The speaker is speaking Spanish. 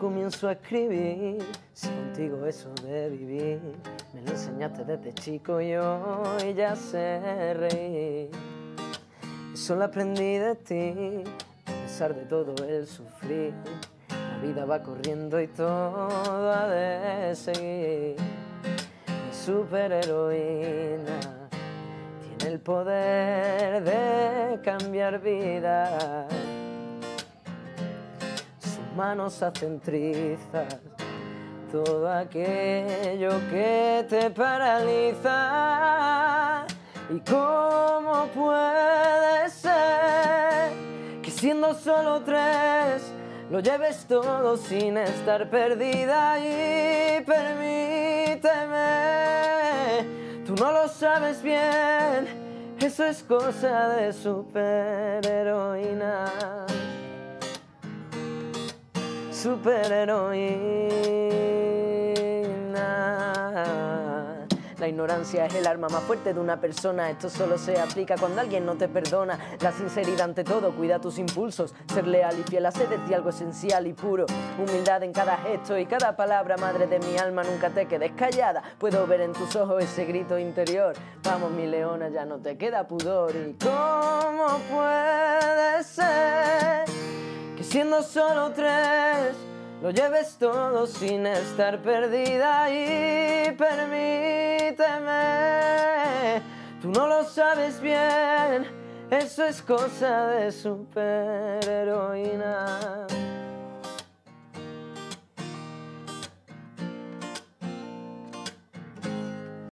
comienzo a escribir si contigo eso de vivir me lo enseñaste desde chico y hoy ya sé reír? Eso lo aprendí de ti, a pesar de todo el sufrir. La vida va corriendo y todo ha de seguir. Mi superheroína tiene el poder de cambiar vidas manos hacen trizas todo aquello que te paraliza. ¿Y cómo puede ser que siendo solo tres lo lleves todo sin estar perdida? Y permíteme, tú no lo sabes bien, eso es cosa de superheroína superheroína. La ignorancia es el arma más fuerte de una persona. Esto solo se aplica cuando alguien no te perdona. La sinceridad ante todo, cuida tus impulsos. Ser leal y fiel hace de ti algo esencial y puro. Humildad en cada gesto y cada palabra, madre de mi alma, nunca te quedes callada. Puedo ver en tus ojos ese grito interior. Vamos, mi leona, ya no te queda pudor. ¿Y cómo que siendo solo tres lo lleves todo sin estar perdida y permíteme, tú no lo sabes bien, eso es cosa de superheroína.